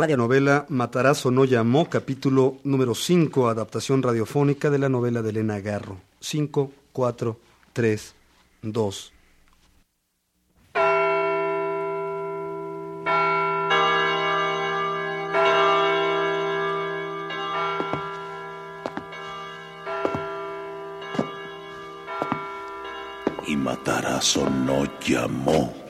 radionovela Matarazzo no llamó, capítulo número 5, adaptación radiofónica de la novela de Elena Garro. 5, 4, 3, 2, y Matarazzo no llamó.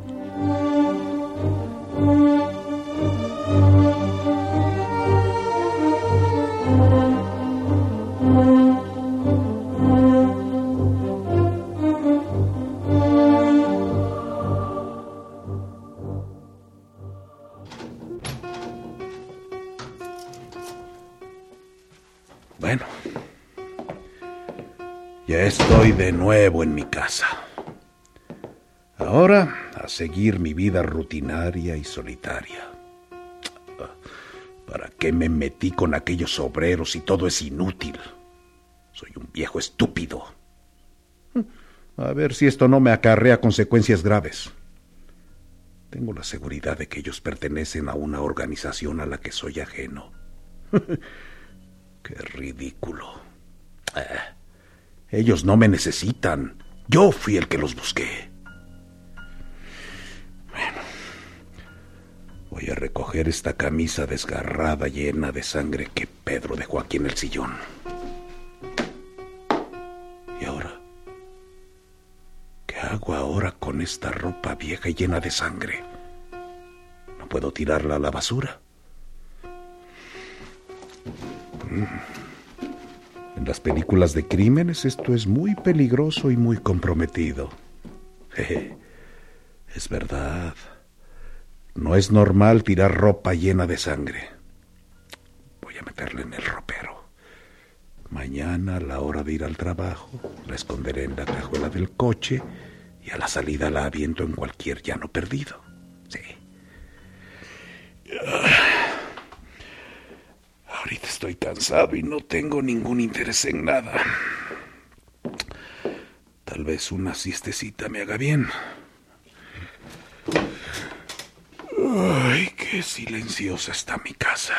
Nuevo en mi casa. Ahora a seguir mi vida rutinaria y solitaria. ¿Para qué me metí con aquellos obreros si todo es inútil? Soy un viejo estúpido. A ver si esto no me acarrea consecuencias graves. Tengo la seguridad de que ellos pertenecen a una organización a la que soy ajeno. Qué ridículo. Ah, ellos no me necesitan. Yo fui el que los busqué. Bueno, voy a recoger esta camisa desgarrada llena de sangre que Pedro dejó aquí en el sillón. ¿Y ahora? ¿Qué hago ahora con esta ropa vieja y llena de sangre? ¿No puedo tirarla a la basura? En las películas de crímenes esto es muy peligroso y muy comprometido. Jeje, es verdad. No es normal tirar ropa llena de sangre. Voy a meterla en el ropero. Mañana, a la hora de ir al trabajo, la esconderé en la cajuela del coche y a la salida la aviento en cualquier llano perdido. Sí. Ahorita estoy cansado y no tengo ningún interés en nada. Tal vez una siestecita me haga bien. Ay, qué silenciosa está mi casa.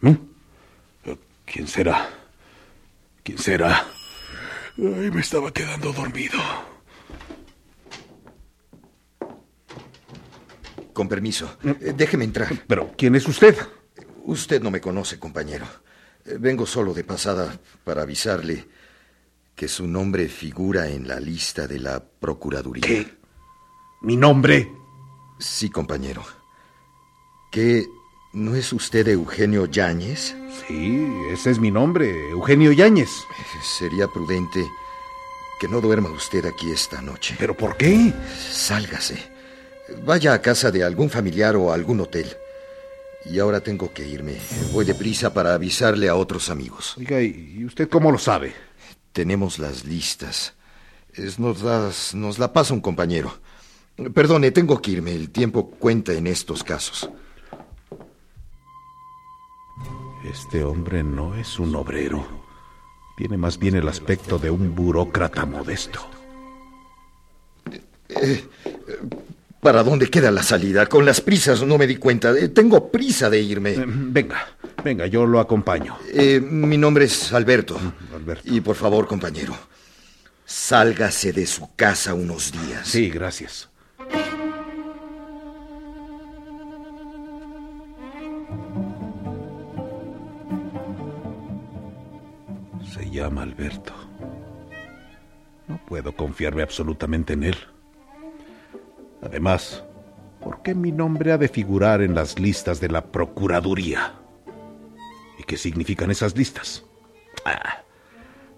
¿Mm? ¿Quién será? ¿Quién será? Ay, me estaba quedando dormido. Con permiso, eh, déjeme entrar. Pero, ¿quién es usted? Usted no me conoce, compañero. Eh, Vengo solo de pasada para avisarle que su nombre figura en la lista de la Procuraduría. ¿Qué? ¿Mi nombre? Sí, compañero. ¿Que no es usted Eugenio Yáñez? Sí, ese es mi nombre, Eugenio Yáñez. Sería prudente que no duerma usted aquí esta noche. ¿Pero por qué? Sálgase. Vaya a casa de algún familiar o a algún hotel. Y ahora tengo que irme. Voy deprisa para avisarle a otros amigos. Oiga, ¿y usted cómo lo sabe? Tenemos las listas. Es- nos, las- nos la pasa un compañero. Perdone, tengo que irme. El tiempo cuenta en estos casos. Este hombre no es un obrero. Tiene más bien el aspecto de un burócrata modesto. ¿Para dónde queda la salida? Con las prisas no me di cuenta. Eh, Tengo prisa de irme. Eh, Venga, venga, yo lo acompaño. Eh, mi nombre es Alberto. Alberto. Y por favor, compañero, sálgase de su casa unos días. Sí, gracias. Llama Alberto. No puedo confiarme absolutamente en él. Además, ¿por ¿por qué mi nombre ha de figurar en las listas de la Procuraduría? ¿Y qué significan esas listas? Ah,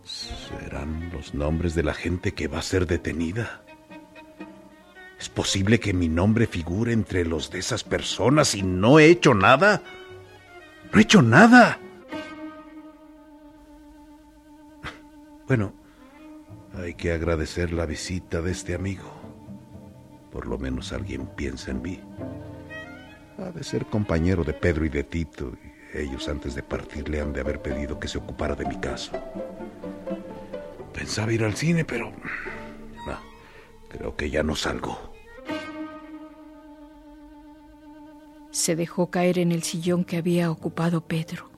serán los nombres de la gente que va a ser detenida. ¿Es posible que mi nombre figure entre los de esas personas y no he hecho nada? No he hecho nada. Bueno, hay que agradecer la visita de este amigo. Por lo menos alguien piensa en mí. Ha de ser compañero de Pedro y de Tito, y ellos antes de partir le han de haber pedido que se ocupara de mi caso. Pensaba ir al cine, pero... No, creo que ya no salgo. Se dejó caer en el sillón que había ocupado Pedro.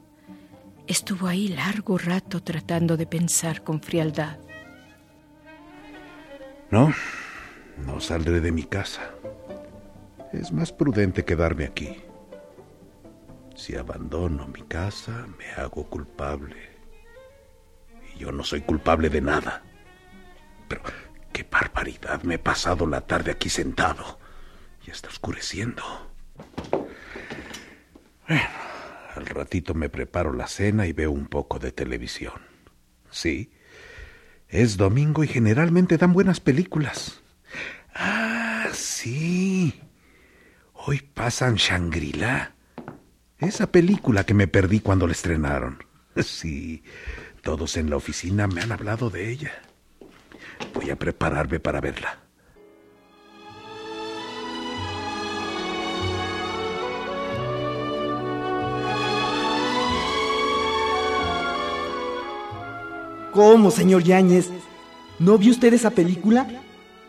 Estuvo ahí largo rato tratando de pensar con frialdad. No, no saldré de mi casa. Es más prudente quedarme aquí. Si abandono mi casa, me hago culpable. Y yo no soy culpable de nada. Pero qué barbaridad. Me he pasado la tarde aquí sentado. Ya está oscureciendo. Bueno, al ratito me preparo la cena y veo un poco de televisión. Sí, es domingo y generalmente dan buenas películas. Ah, sí. Hoy pasan Shangri-La. Esa película que me perdí cuando la estrenaron. Sí, todos en la oficina me han hablado de ella. Voy a prepararme para verla. ¿Cómo, señor Yáñez? ¿No vio usted esa película?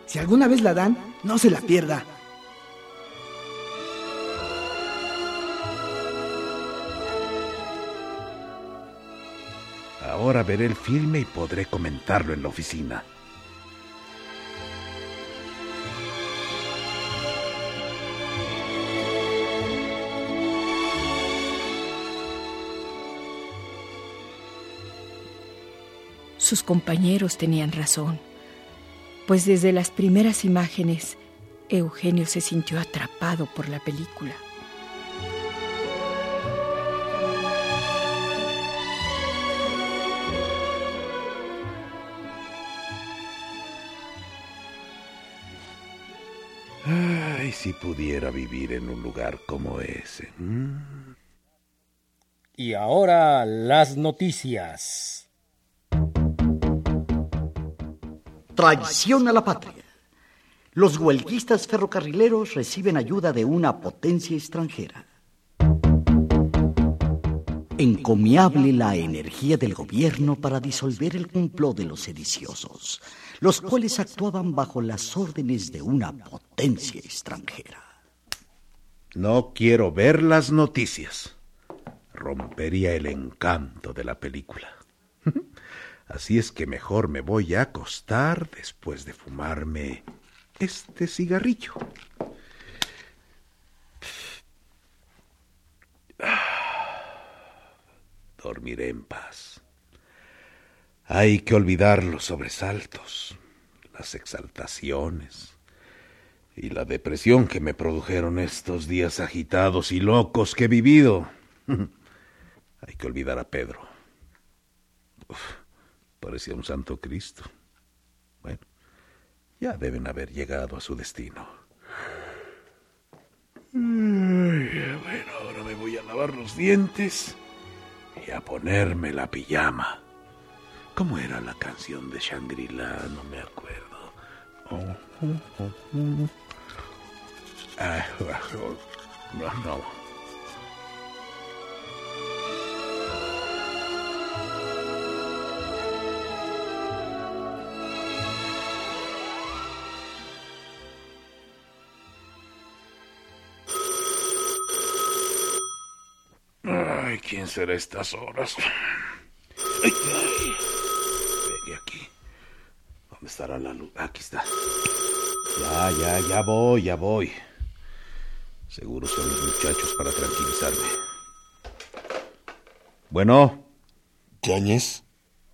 Si alguna vez la dan, no se la pierda. Ahora veré el filme y podré comentarlo en la oficina. Sus compañeros tenían razón, pues desde las primeras imágenes Eugenio se sintió atrapado por la película. Ay, si pudiera vivir en un lugar como ese. Mm. Y ahora las noticias. Traición a la patria. Los huelguistas ferrocarrileros reciben ayuda de una potencia extranjera. Encomiable la energía del gobierno para disolver el complot de los sediciosos, los cuales actuaban bajo las órdenes de una potencia extranjera. No quiero ver las noticias. Rompería el encanto de la película. Así es que mejor me voy a acostar después de fumarme este cigarrillo. Dormiré en paz. Hay que olvidar los sobresaltos, las exaltaciones y la depresión que me produjeron estos días agitados y locos que he vivido. Hay que olvidar a Pedro. Uf, parecía un santo Cristo. Bueno, ya deben haber llegado a su destino. bueno, ahora me voy a lavar los dientes y a ponerme la pijama. ¿Cómo era la canción de Shangri-La? No me acuerdo. Ah, no, no. ¿Quién será estas horas? Ay, ay. Pegué aquí. ¿Dónde estará la luz? Aquí está. Ya, ya, ya voy, ya voy. Seguro son los muchachos para tranquilizarme. Bueno. ¿Yáñez?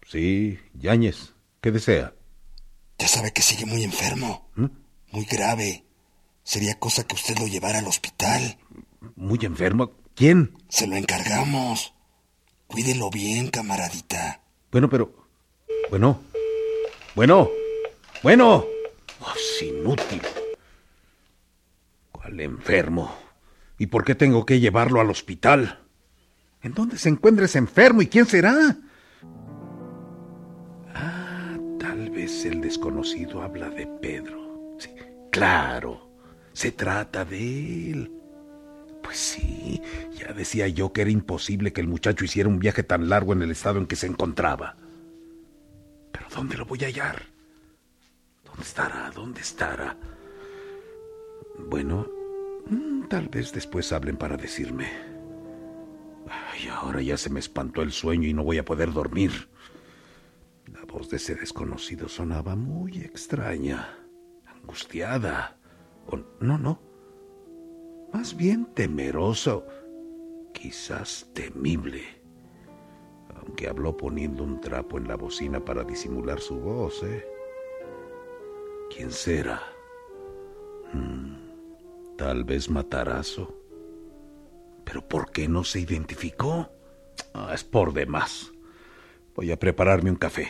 Sí, Yáñez. ¿Qué desea? Ya sabe que sigue muy enfermo. Muy grave. Sería cosa que usted lo llevara al hospital. ¿Muy enfermo? ¿Quién? Se lo encargamos. Cuídelo bien, camaradita. Bueno, pero... Bueno. Bueno. Bueno. Oh, es inútil. ¿Cuál enfermo? ¿Y por qué tengo que llevarlo al hospital? ¿En dónde se encuentra ese enfermo y quién será? Ah, tal vez el desconocido habla de Pedro. Sí, claro, se trata de él. Pues sí, ya decía yo que era imposible que el muchacho hiciera un viaje tan largo en el estado en que se encontraba. Pero ¿dónde lo voy a hallar? ¿Dónde estará? ¿Dónde estará? Bueno, mm, tal vez después hablen para decirme. Ay, ahora ya se me espantó el sueño y no voy a poder dormir. La voz de ese desconocido sonaba muy extraña, angustiada. No, no. Más bien temeroso, quizás temible. Aunque habló poniendo un trapo en la bocina para disimular su voz, ¿eh? ¿Quién será? Hmm, tal vez Matarazo. ¿Pero por qué no se identificó? Ah, es por demás. Voy a prepararme un café.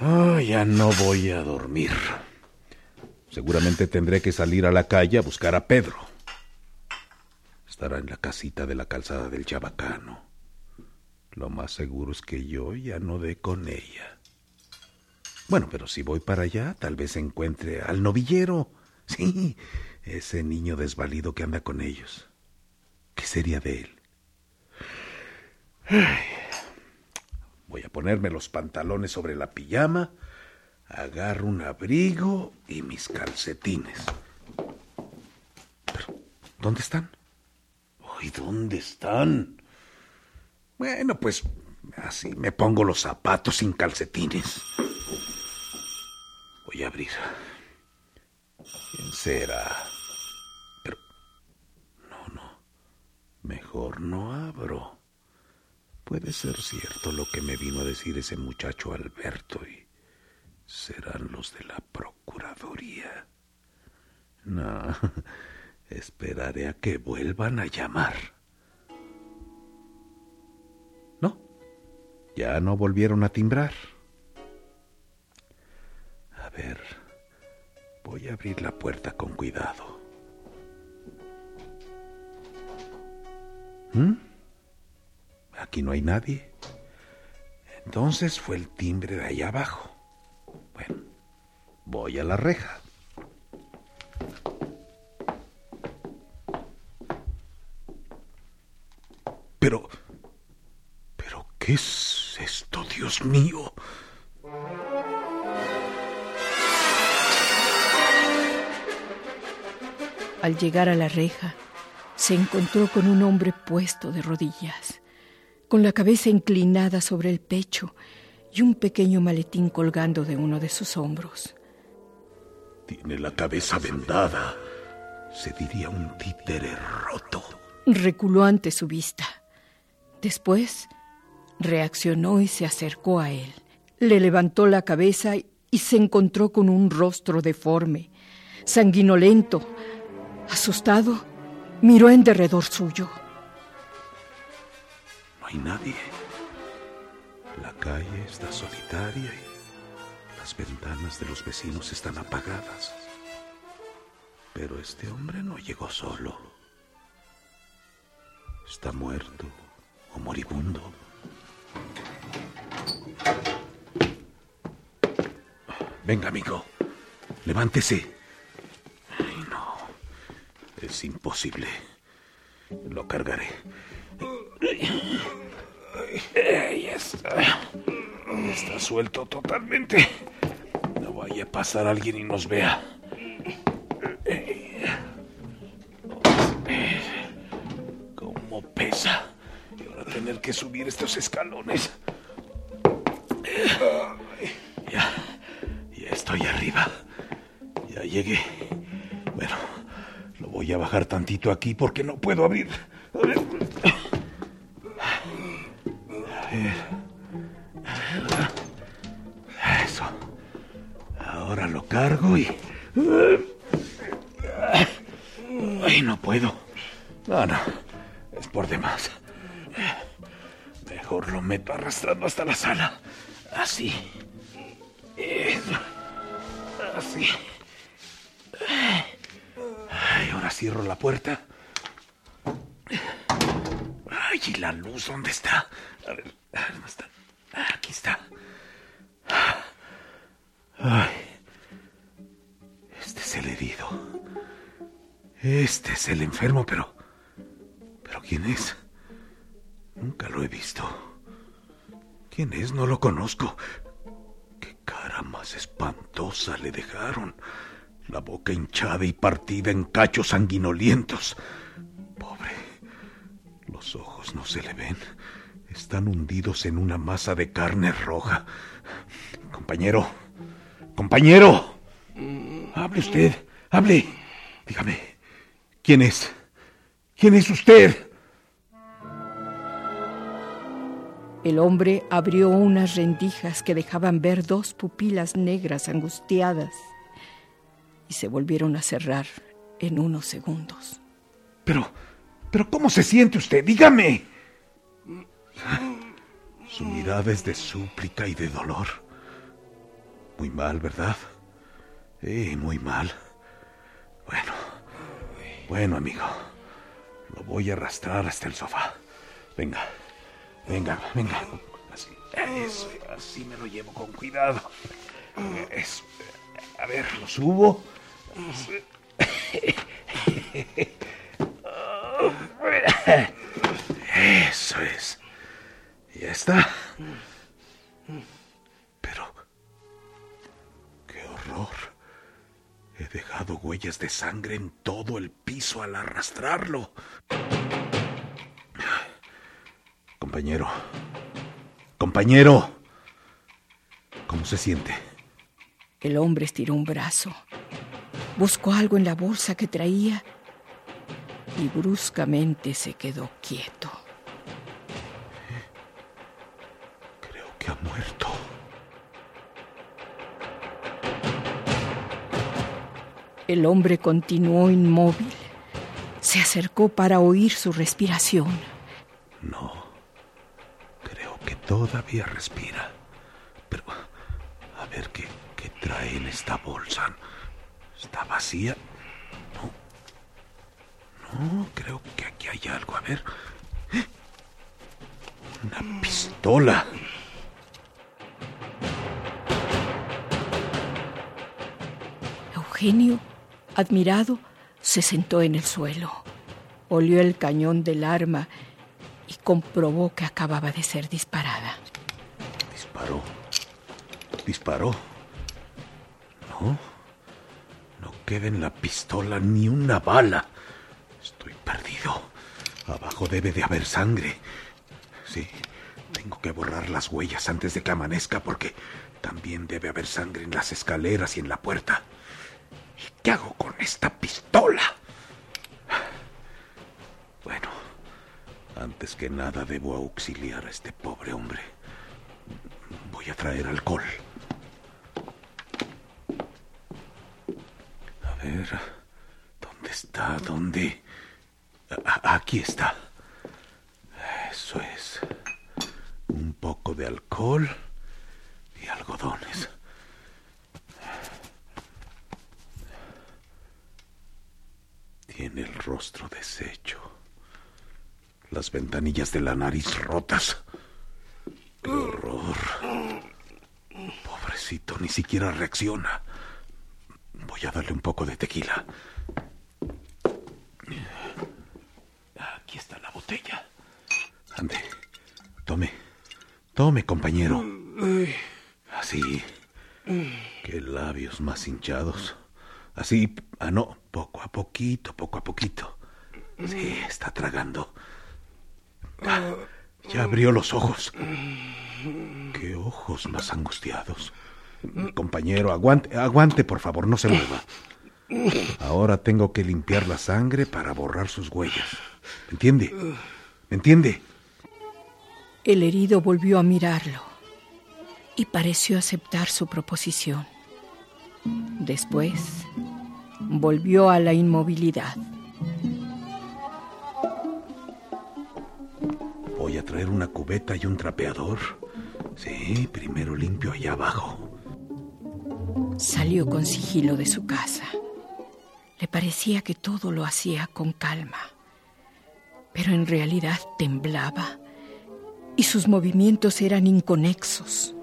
Ah, ya no voy a dormir. Seguramente tendré que salir a la calle a buscar a Pedro. Estará en la casita de la calzada del Chabacano. Lo más seguro es que yo ya no dé con ella. Bueno, pero si voy para allá, tal vez encuentre al novillero. Sí, ese niño desvalido que anda con ellos. ¿Qué sería de él? Voy a ponerme los pantalones sobre la pijama, agarro un abrigo y mis calcetines. Pero, ¿dónde están? ¿Y dónde están? Bueno, pues así me pongo los zapatos sin calcetines. Voy a abrir. ¿Quién será? Pero... No, no. Mejor no abro. Puede ser cierto lo que me vino a decir ese muchacho Alberto y serán los de la Procuraduría. No, esperaré a que vuelvan a llamar. No, ya no volvieron a timbrar. A ver. Voy a abrir la puerta con cuidado. ¿Mm? Aquí no hay nadie. Entonces fue el timbre de allá abajo. Voy a la reja. Pero... ¿Pero qué es esto, Dios mío? Al llegar a la reja, se encontró con un hombre puesto de rodillas, con la cabeza inclinada sobre el pecho y un pequeño maletín colgando de uno de sus hombros. Tiene la cabeza vendada. Se diría un títere roto. Reculó ante su vista. Después reaccionó y se acercó a él. Le levantó la cabeza y se encontró con un rostro deforme, sanguinolento, Asustado, miró en derredor suyo. No hay nadie. La calle está solitaria y las ventanas de los vecinos están apagadas. Pero este hombre no llegó solo. Está muerto o moribundo. Venga, amigo. Levántese. Es imposible. Lo cargaré. Está. Está suelto totalmente. A pasar alguien y nos vea. Cómo pesa. Y ahora tener que subir estos escalones. Ya. Ya estoy arriba. Ya llegué. Bueno. Voy a bajar tantito aquí porque no puedo abrir. Cargo y... Ay, no puedo. No, no. Es por demás. Mejor lo meto arrastrando hasta la sala. Así. Así. Ay, ahora cierro la puerta. Ay, ¿y la luz dónde está? A ver, ¿dónde está? Aquí está. Ay. Este es el enfermo, pero... ¿Pero quién es? Nunca lo he visto. ¿Quién es? No lo conozco. Qué cara más espantosa le dejaron. La boca hinchada y partida en cachos sanguinolientos. Pobre. Los ojos no se le ven. Están hundidos en una masa de carne roja. Compañero. Compañero. Hable usted. Hable. Dígame. ¿Quién es? ¿Quién es usted? El hombre abrió unas rendijas que dejaban ver dos pupilas negras angustiadas y se volvieron a cerrar en unos segundos. Pero, pero ¿cómo se siente usted? Dígame. Su mirada es de súplica y de dolor. Muy mal, ¿verdad? Sí, muy mal. Bueno, bueno, amigo. Lo voy a arrastrar hasta el sofá. Venga, venga, venga. Así, eso, así me lo llevo con cuidado. A ver, lo subo. Eso es. Ya está. He dejado huellas de sangre en todo el piso al arrastrarlo. Compañero. Compañero. ¿Cómo se siente? El hombre estiró un brazo. Buscó algo en la bolsa que traía y bruscamente se quedó quieto. Creo que ha muerto. El hombre continuó inmóvil. Se acercó para oír su respiración. No. Creo que todavía respira. Pero, a ver qué, qué trae en esta bolsa. ¿Está vacía? No. No, creo que aquí hay algo. A ver. Una pistola. Eugenio, admirado, se sentó en el suelo. Olió el cañón del arma y comprobó que acababa de ser disparada. Disparó. Disparó. No. No queda en la pistola ni una bala. Estoy perdido. Abajo debe de haber sangre. Sí, tengo que borrar las huellas antes de que amanezca porque también debe haber sangre en las escaleras y en la puerta. ¿Y qué hago con esta pistola? Bueno, antes que nada debo auxiliar a este pobre hombre. Voy a traer alcohol. A ver, ¿dónde está? ¿Dónde? Aquí está. Eso es. Un poco de alcohol y algodones. Tiene el rostro deshecho. Las ventanillas de la nariz rotas. ¡Qué horror! Pobrecito, ni siquiera reacciona. Voy a darle un poco de tequila. Aquí está la botella. Ande, tome. Tome, compañero. Así. Qué labios más hinchados. Así, ah, no, poco a poquito, poco a poquito. Sí, está tragando. Ah, ya abrió los ojos. Qué ojos más angustiados. Compañero, aguante, aguante, por favor, no se mueva. Ahora tengo que limpiar la sangre para borrar sus huellas. ¿Me entiende? ¿Me entiende? El herido volvió a mirarlo y pareció aceptar su proposición. Después volvió a la inmovilidad. Voy a traer una cubeta y un trapeador. Sí, primero limpio allá abajo. Salió con sigilo de su casa. Le parecía que todo lo hacía con calma, pero en realidad temblaba y sus movimientos eran inconexos.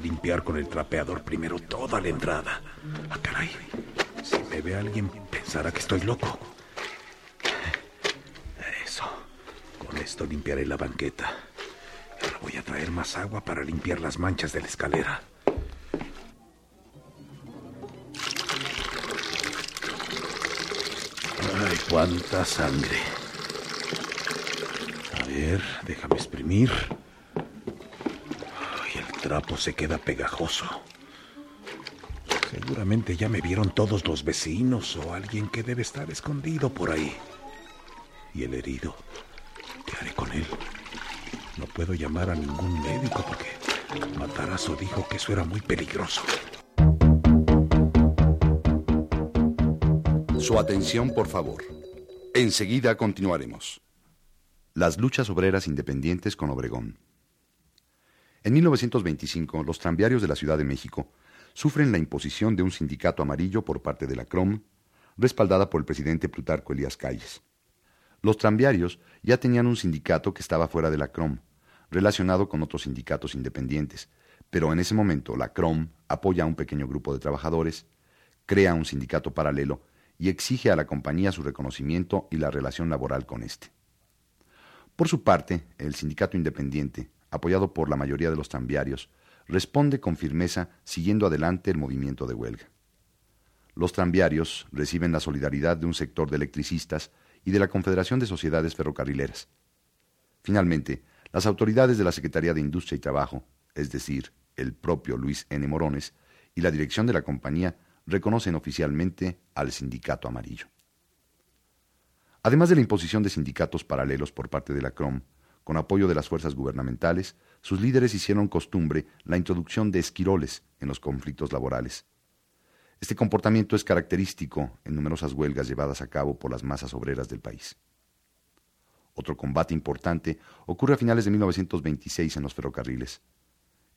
Limpiar con el trapeador primero toda la entrada. Ah, caray. Si me ve alguien, pensará que estoy loco. Eso. Con esto limpiaré la banqueta. Ahora voy a traer más agua para limpiar las manchas de la escalera. Ay, cuánta sangre. A ver, déjame exprimir. Trapo se queda pegajoso. Seguramente ya me vieron todos los vecinos o alguien que debe estar escondido por ahí. ¿Y el herido? ¿Qué haré con él? No puedo llamar a ningún médico porque Matarazo dijo que eso era muy peligroso. Su atención, por favor. Enseguida continuaremos. Las luchas obreras independientes con Obregón. En 1925, los tranviarios de la Ciudad de México sufren la imposición de un sindicato amarillo por parte de la CROM, respaldada por el presidente Plutarco Elías Calles. Los tranviarios ya tenían un sindicato que estaba fuera de la CROM, relacionado con otros sindicatos independientes, pero en ese momento la CROM apoya a un pequeño grupo de trabajadores, crea un sindicato paralelo y exige a la compañía su reconocimiento y la relación laboral con éste. Por su parte, el sindicato independiente, apoyado por la mayoría de los tranviarios, responde con firmeza siguiendo adelante el movimiento de huelga. Los tranviarios reciben la solidaridad de un sector de electricistas y de la Confederación de Sociedades Ferrocarrileras. Finalmente, las autoridades de la Secretaría de Industria y Trabajo, es decir, el propio Luis N. Morones, y la dirección de la compañía reconocen oficialmente al Sindicato Amarillo. Además de la imposición de sindicatos paralelos por parte de la CROM, con apoyo de las fuerzas gubernamentales, sus líderes hicieron costumbre la introducción de esquiroles en los conflictos laborales. Este comportamiento es característico en numerosas huelgas llevadas a cabo por las masas obreras del país. Otro combate importante ocurre a finales de 1926 en los ferrocarriles.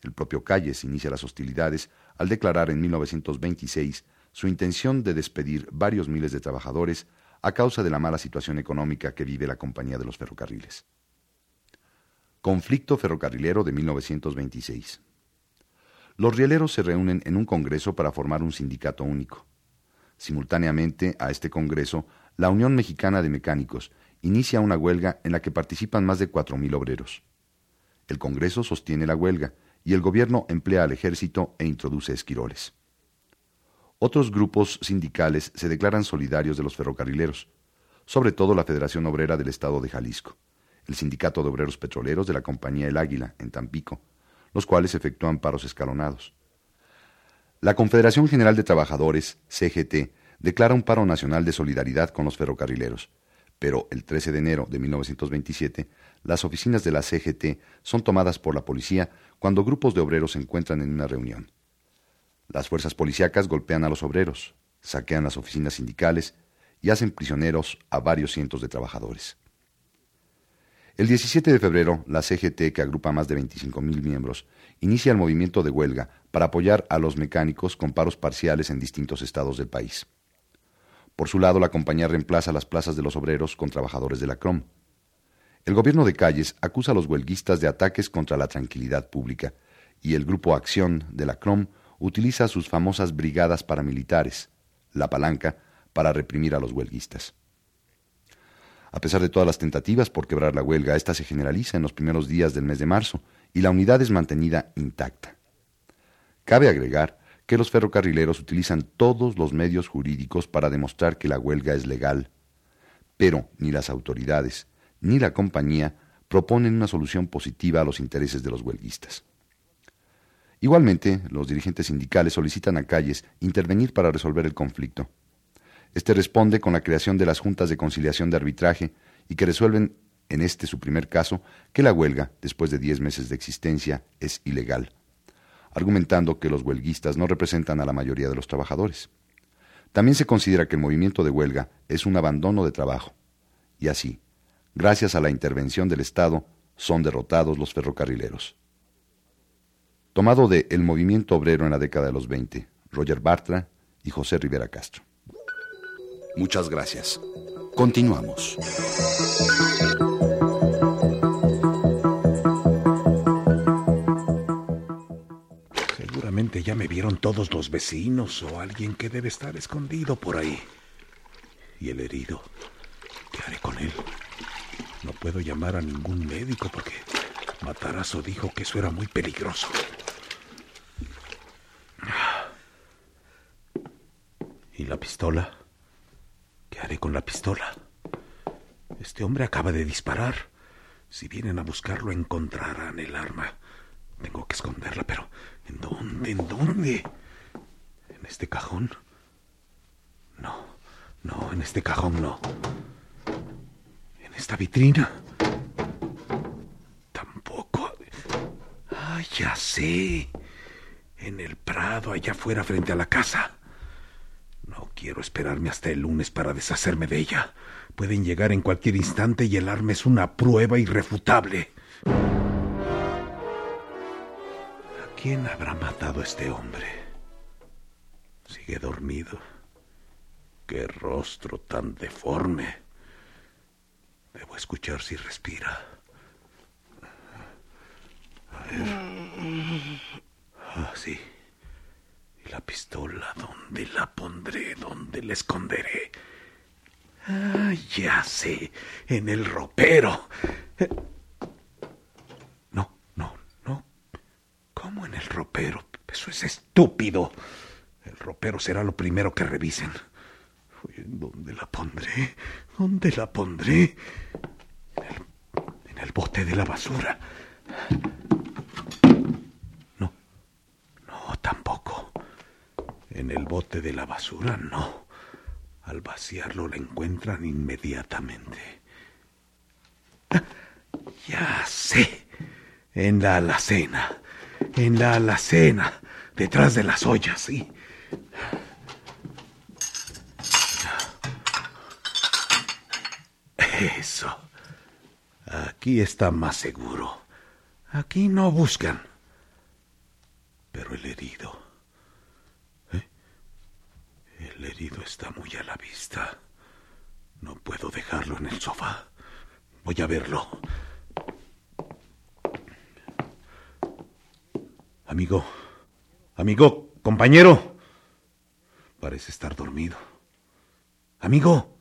El propio Calles inicia las hostilidades al declarar en 1926 su intención de despedir varios miles de trabajadores a causa de la mala situación económica que vive la compañía de los ferrocarriles. Conflicto ferrocarrilero de 1926. Los rieleros se reúnen en un congreso para formar un sindicato único. Simultáneamente a este congreso, la Unión Mexicana de Mecánicos inicia una huelga en la que participan más de 4.000 obreros. El Congreso sostiene la huelga y el gobierno emplea al ejército e introduce esquiroles. Otros grupos sindicales se declaran solidarios de los ferrocarrileros, sobre todo la Federación Obrera del Estado de Jalisco, el Sindicato de Obreros Petroleros de la Compañía El Águila, en Tampico, los cuales efectúan paros escalonados. La Confederación General de Trabajadores, CGT, declara un paro nacional de solidaridad con los ferrocarrileros, pero el 13 de enero de 1927 las oficinas de la CGT son tomadas por la policía cuando grupos de obreros se encuentran en una reunión. Las fuerzas policíacas golpean a los obreros, saquean las oficinas sindicales y hacen prisioneros a varios cientos de trabajadores. El 17 de febrero, la CGT, que agrupa más de 25.000 miembros, inicia el movimiento de huelga para apoyar a los mecánicos con paros parciales en distintos estados del país. Por su lado, la compañía reemplaza las plazas de los obreros con trabajadores de la CROM. El gobierno de Calles acusa a los huelguistas de ataques contra la tranquilidad pública y el grupo Acción de la CROM utiliza sus famosas brigadas paramilitares, la palanca, para reprimir a los huelguistas. A pesar de todas las tentativas por quebrar la huelga, esta se generaliza en los primeros días del mes de marzo y la unidad es mantenida intacta. Cabe agregar que los ferrocarrileros utilizan todos los medios jurídicos para demostrar que la huelga es legal, pero ni las autoridades ni la compañía proponen una solución positiva a los intereses de los huelguistas. Igualmente, los dirigentes sindicales solicitan a Calles intervenir para resolver el conflicto. Este responde con la creación de las juntas de conciliación de arbitraje y que resuelven, en este su primer caso, que la huelga, después de diez meses de existencia, es ilegal, argumentando que los huelguistas no representan a la mayoría de los trabajadores. También se considera que el movimiento de huelga es un abandono de trabajo, y así, gracias a la intervención del Estado, son derrotados los ferrocarrileros. Tomado de El movimiento obrero en la década de los 20, Roger Bartra y José Rivera Castro. Muchas gracias. Continuamos. Seguramente ya me vieron todos los vecinos o alguien que debe estar escondido por ahí. ¿Y el herido? ¿Qué haré con él? No puedo llamar a ningún médico porque Matarazo dijo que eso era muy peligroso. ¿Y la pistola? ¿Qué haré con la pistola? Este hombre acaba de disparar. Si vienen a buscarlo, encontrarán el arma. Tengo que esconderla, pero ¿en dónde? ¿En dónde? ¿En este cajón? No, no, en este cajón no. ¿En esta vitrina? Tampoco. ¡Ay, ya sé! En el prado, allá afuera, frente a la casa. Quiero esperarme hasta el lunes para deshacerme de ella. Pueden llegar en cualquier instante y el arma es una prueba irrefutable. ¿A quién habrá matado este hombre? Sigue dormido. Qué rostro tan deforme. Debo escuchar si respira. A ver. Ah, sí. ¿Y la pistola? ¿Dónde la pondré? ¿Dónde la esconderé? Ah, ya sé. En el ropero. Eh, No, no, no. ¿Cómo en el ropero? Eso es estúpido. El ropero será lo primero que revisen. ¿Dónde la pondré? ¿Dónde la pondré? En el, en el bote de la basura. No, no, tampoco. En el bote de la basura, no. Al vaciarlo la encuentran inmediatamente. Ah, Ya sé. En la alacena. En la alacena. Detrás de las ollas, sí. Eso. Aquí está más seguro. Aquí no buscan. Pero el herido. ¿eh? El herido está muy a la vista. No puedo dejarlo en el sofá. Voy a verlo. Amigo. Amigo, compañero. Parece estar dormido. Amigo.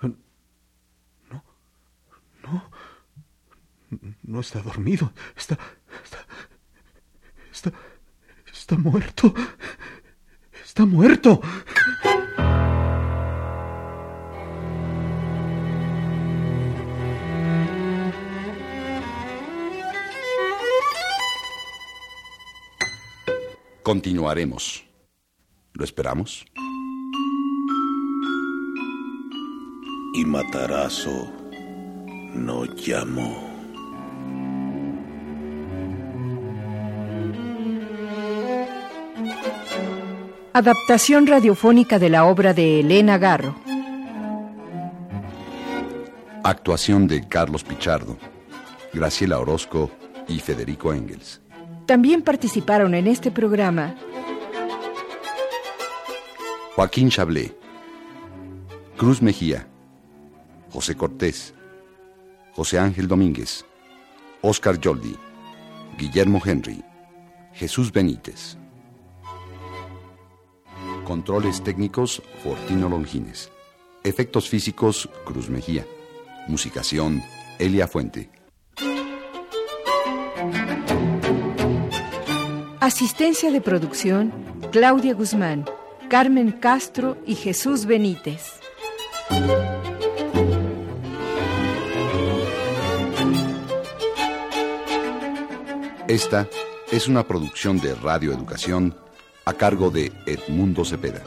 No. No. No está dormido. Está. Está. Está. Está muerto. Está muerto. Continuaremos. ¿Lo esperamos? Y Matarazo no llamó. Adaptación radiofónica de la obra de Elena Garro. Actuación de Carlos Pichardo, Graciela Orozco y Federico Engels. También participaron en este programa Joaquín Chablé, Cruz Mejía, José Cortés, José Ángel Domínguez, Oscar Yoldi, Guillermo Henry, Jesús Benítez. Controles técnicos, Fortino Longines. Efectos físicos, Cruz Mejía. Musicación, Elia Fuente. Asistencia de producción, Claudia Guzmán, Carmen Castro y Jesús Benítez. Esta es una producción de Radio Educación a cargo de Edmundo Cepeda.